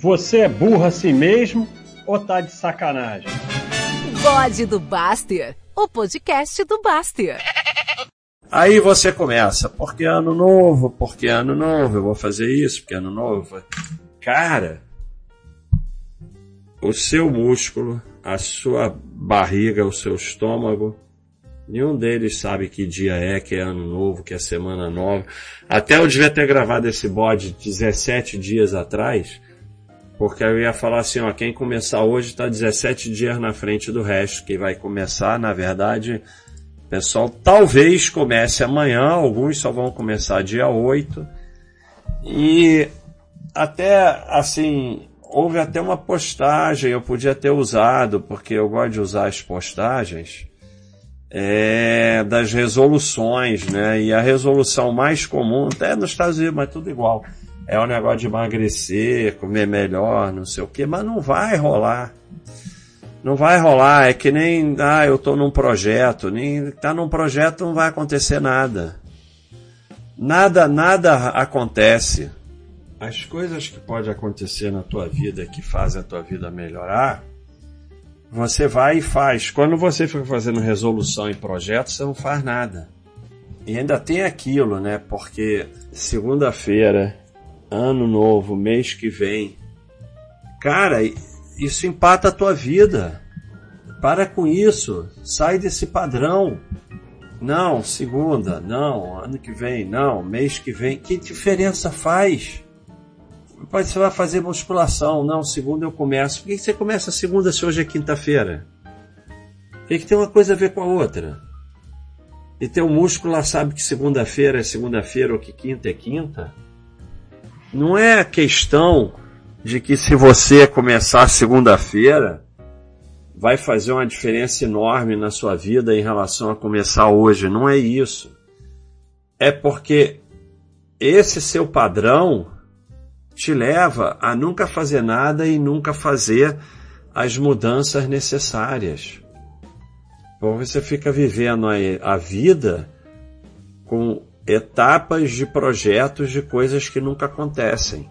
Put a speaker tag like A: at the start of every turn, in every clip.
A: Você é burro assim mesmo ou tá de sacanagem?
B: Bode do Baster, o podcast do Baster.
C: Aí você começa, porque ano novo, porque ano novo, eu vou fazer isso, porque ano novo. Cara, o seu músculo, a sua barriga, o seu estômago, nenhum deles sabe que dia é, que é ano novo, que é semana nova. Até eu devia ter gravado esse bode 17 dias atrás, porque eu ia falar assim, ó, quem começar hoje está 17 dias na frente do resto. Quem vai começar, na verdade, pessoal talvez comece amanhã, alguns só vão começar dia 8. E até assim, houve até uma postagem, eu podia ter usado, porque eu gosto de usar as postagens, é, das resoluções, né? E a resolução mais comum, até nos Estados Unidos, mas tudo igual, é o negócio de emagrecer, comer melhor, não sei o que, mas não vai rolar. Não vai rolar, é que nem, ah, eu tô num projeto, nem tá num projeto não vai acontecer nada. Nada, nada acontece. As coisas que podem acontecer na tua vida que fazem a tua vida melhorar, você vai e faz. Quando você fica fazendo resolução em projetos, você não faz nada. E ainda tem aquilo, né? Porque segunda-feira, ano novo, mês que vem, cara, isso empata a tua vida. Para com isso. Sai desse padrão. Não, segunda, não, ano que vem, não, mês que vem. Que diferença faz? Pode você vai fazer musculação, não, segunda eu começo. Por que você começa segunda se hoje é quinta-feira? Que, que tem uma coisa a ver com a outra? E teu músculo lá sabe que segunda-feira é segunda-feira ou que quinta é quinta? Não é questão de que se você começar segunda-feira, vai fazer uma diferença enorme na sua vida em relação a começar hoje. Não é isso. É porque esse seu padrão te leva a nunca fazer nada e nunca fazer as mudanças necessárias. Então você fica vivendo a vida com etapas de projetos de coisas que nunca acontecem.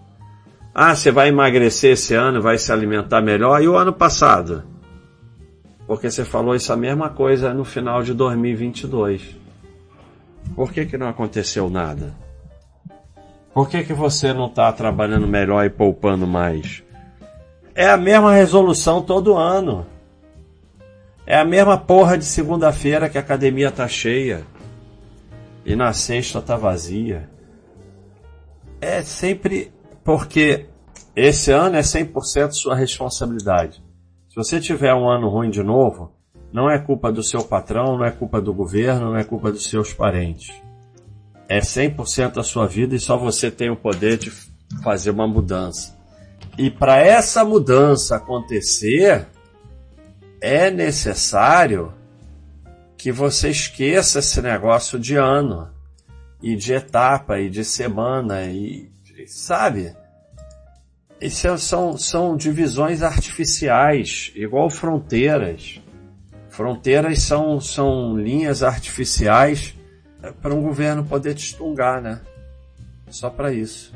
C: Ah, você vai emagrecer esse ano, vai se alimentar melhor. E o ano passado? Porque você falou isso a mesma coisa no final de 2022. Por que, que não aconteceu nada? Por que, que você não está trabalhando melhor e poupando mais? É a mesma resolução todo ano. É a mesma porra de segunda-feira que a academia tá cheia e na sexta tá vazia. É sempre porque esse ano é 100% sua responsabilidade. Se você tiver um ano ruim de novo, não é culpa do seu patrão, não é culpa do governo, não é culpa dos seus parentes. É 100% a sua vida e só você tem o poder de fazer uma mudança. E para essa mudança acontecer, é necessário que você esqueça esse negócio de ano e de etapa e de semana e sabe? Isso são, são divisões artificiais, igual fronteiras. Fronteiras são, são linhas artificiais para um governo poder te estungar, né? Só para isso.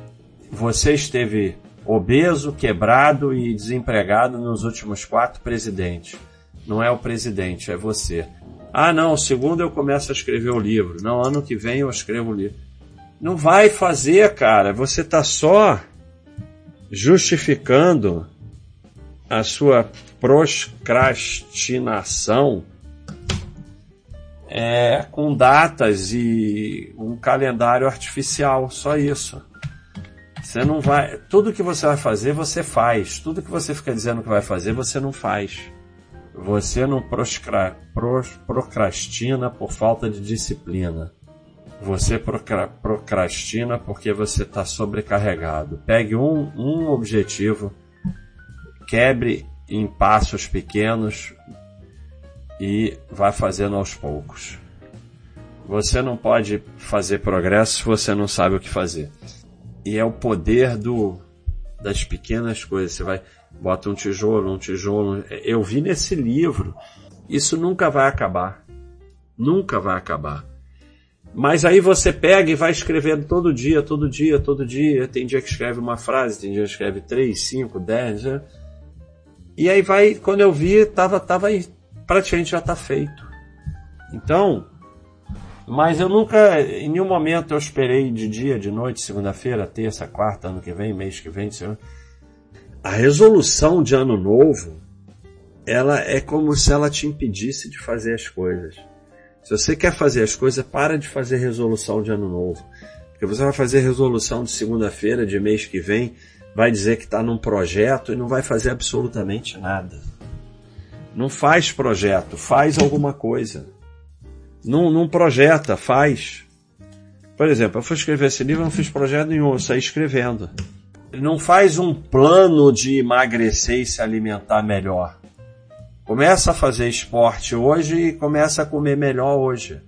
C: Você esteve obeso, quebrado e desempregado nos últimos quatro presidentes. Não é o presidente, é você. Ah, não, segundo eu começo a escrever o livro. Não, ano que vem eu escrevo o livro. Não vai fazer, cara. Você está só justificando a sua procrastinação é, com datas e um calendário artificial, só isso. Você não vai, tudo que você vai fazer, você faz. Tudo que você fica dizendo que vai fazer, você não faz. Você não procrastina por falta de disciplina. Você procrastina porque você está sobrecarregado. Pegue um, um objetivo, quebre em passos pequenos e vá fazendo aos poucos. Você não pode fazer progresso se você não sabe o que fazer. E é o poder do das pequenas coisas. Você vai bota um tijolo, um tijolo. Eu vi nesse livro. Isso nunca vai acabar. Nunca vai acabar. Mas aí você pega e vai escrevendo todo dia, todo dia, todo dia. Tem dia que escreve uma frase, tem dia que escreve três, cinco, dez. Né? E aí vai, quando eu vi, tava, tava aí, praticamente já tá feito. Então, mas eu nunca, em nenhum momento eu esperei de dia, de noite, segunda-feira, terça, quarta, ano que vem, mês que vem. A resolução de ano novo, ela é como se ela te impedisse de fazer as coisas. Se você quer fazer as coisas, para de fazer resolução de ano novo. Porque você vai fazer resolução de segunda-feira, de mês que vem, vai dizer que está num projeto e não vai fazer absolutamente nada. Não faz projeto, faz alguma coisa. Não, não projeta, faz. Por exemplo, eu fui escrever esse livro, não fiz projeto nenhum, eu saí escrevendo. Não faz um plano de emagrecer e se alimentar melhor. Começa a fazer esporte hoje e começa a comer melhor hoje.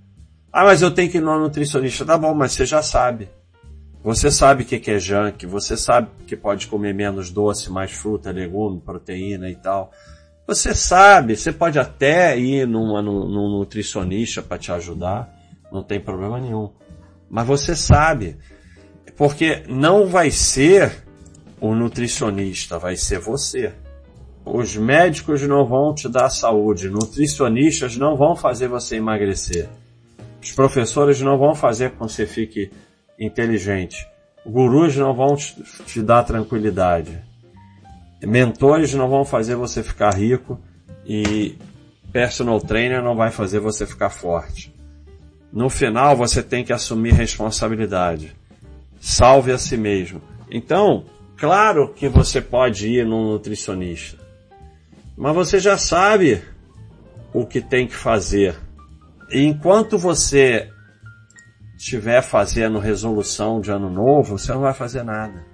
C: Ah, mas eu tenho que ir no nutricionista. Tá bom, mas você já sabe. Você sabe o que é junk, você sabe que pode comer menos doce, mais fruta, legume, proteína e tal. Você sabe, você pode até ir numa, num, nutricionista para te ajudar, não tem problema nenhum. Mas você sabe, porque não vai ser o nutricionista, vai ser você. Os médicos não vão te dar saúde, nutricionistas não vão fazer você emagrecer. Os professores não vão fazer com que você fique inteligente. Gurus não vão te, dar tranquilidade. Mentores não vão fazer você ficar rico e personal trainer não vai fazer você ficar forte. No final você tem que assumir responsabilidade. Salve a si mesmo. Então, claro que você pode ir num nutricionista. Mas você já sabe o que tem que fazer. E enquanto você estiver fazendo resolução de ano novo, você não vai fazer nada.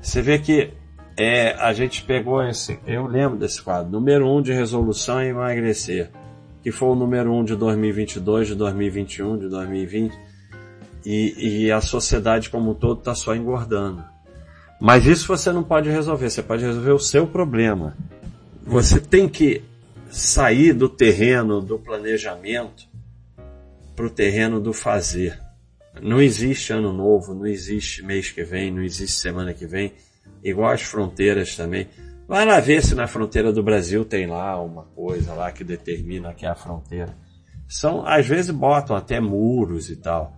C: Você vê que é, a gente pegou esse, eu lembro desse quadro, número 1 um de resolução é emagrecer, que foi o número 1 um de 2022, de 2021, de 2020, e, e a sociedade como um todo está só engordando. Mas isso você não pode resolver, você pode resolver o seu problema. Você tem que sair do terreno do planejamento para o terreno do fazer. Não existe ano novo, não existe mês que vem, não existe semana que vem, igual as fronteiras também. Vai lá ver se na fronteira do Brasil tem lá uma coisa lá que determina que é a fronteira. São, às vezes botam até muros e tal.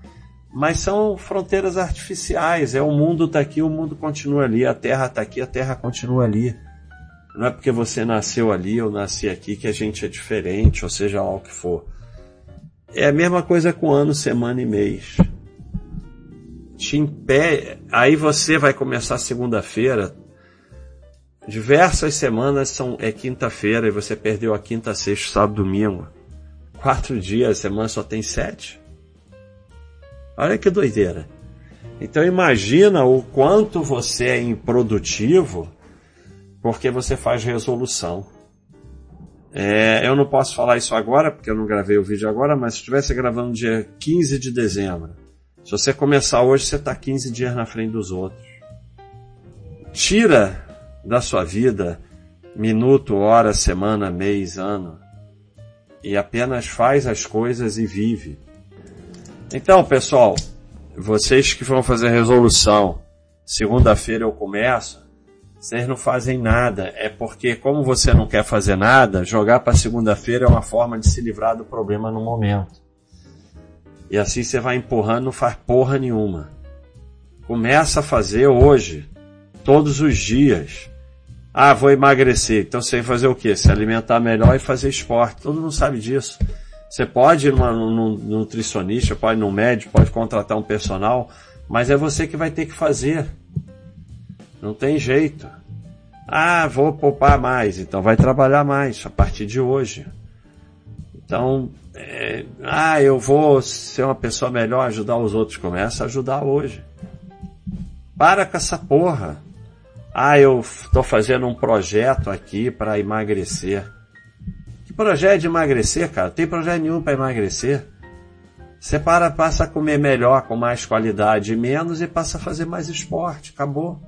C: Mas são fronteiras artificiais. É o mundo está aqui, o mundo continua ali, a terra está aqui, a terra continua ali. Não é porque você nasceu ali ou nasci aqui que a gente é diferente, ou seja lá o que for. É a mesma coisa com ano, semana e mês. Te impede. Aí você vai começar segunda-feira. Diversas semanas são é quinta-feira e você perdeu a quinta, sexta, sábado, domingo. Quatro dias, a semana só tem sete. Olha que doideira. Então imagina o quanto você é improdutivo porque você faz resolução. É, eu não posso falar isso agora, porque eu não gravei o vídeo agora, mas se estivesse gravando dia 15 de dezembro, se você começar hoje, você está 15 dias na frente dos outros. Tira da sua vida minuto, hora, semana, mês, ano e apenas faz as coisas e vive. Então, pessoal, vocês que vão fazer resolução, segunda-feira eu começo, vocês não fazem nada. É porque, como você não quer fazer nada, jogar para segunda-feira é uma forma de se livrar do problema no momento. E assim você vai empurrando, não faz porra nenhuma. Começa a fazer hoje, todos os dias. Ah, vou emagrecer. Então você vai fazer o quê? Se alimentar melhor e fazer esporte. Todo mundo sabe disso. Você pode ir num nutricionista, pode ir num médico, pode contratar um personal, mas é você que vai ter que fazer. Não tem jeito. Ah, vou poupar mais, então vai trabalhar mais a partir de hoje. Então, é, ah, eu vou ser uma pessoa melhor, ajudar os outros. Começa a ajudar hoje. Para com essa porra. Ah, eu estou fazendo um projeto aqui para emagrecer. Projeto de emagrecer, cara? Tem projeto nenhum para emagrecer. Você para, passa a comer melhor, com mais qualidade e menos e passa a fazer mais esporte. Acabou.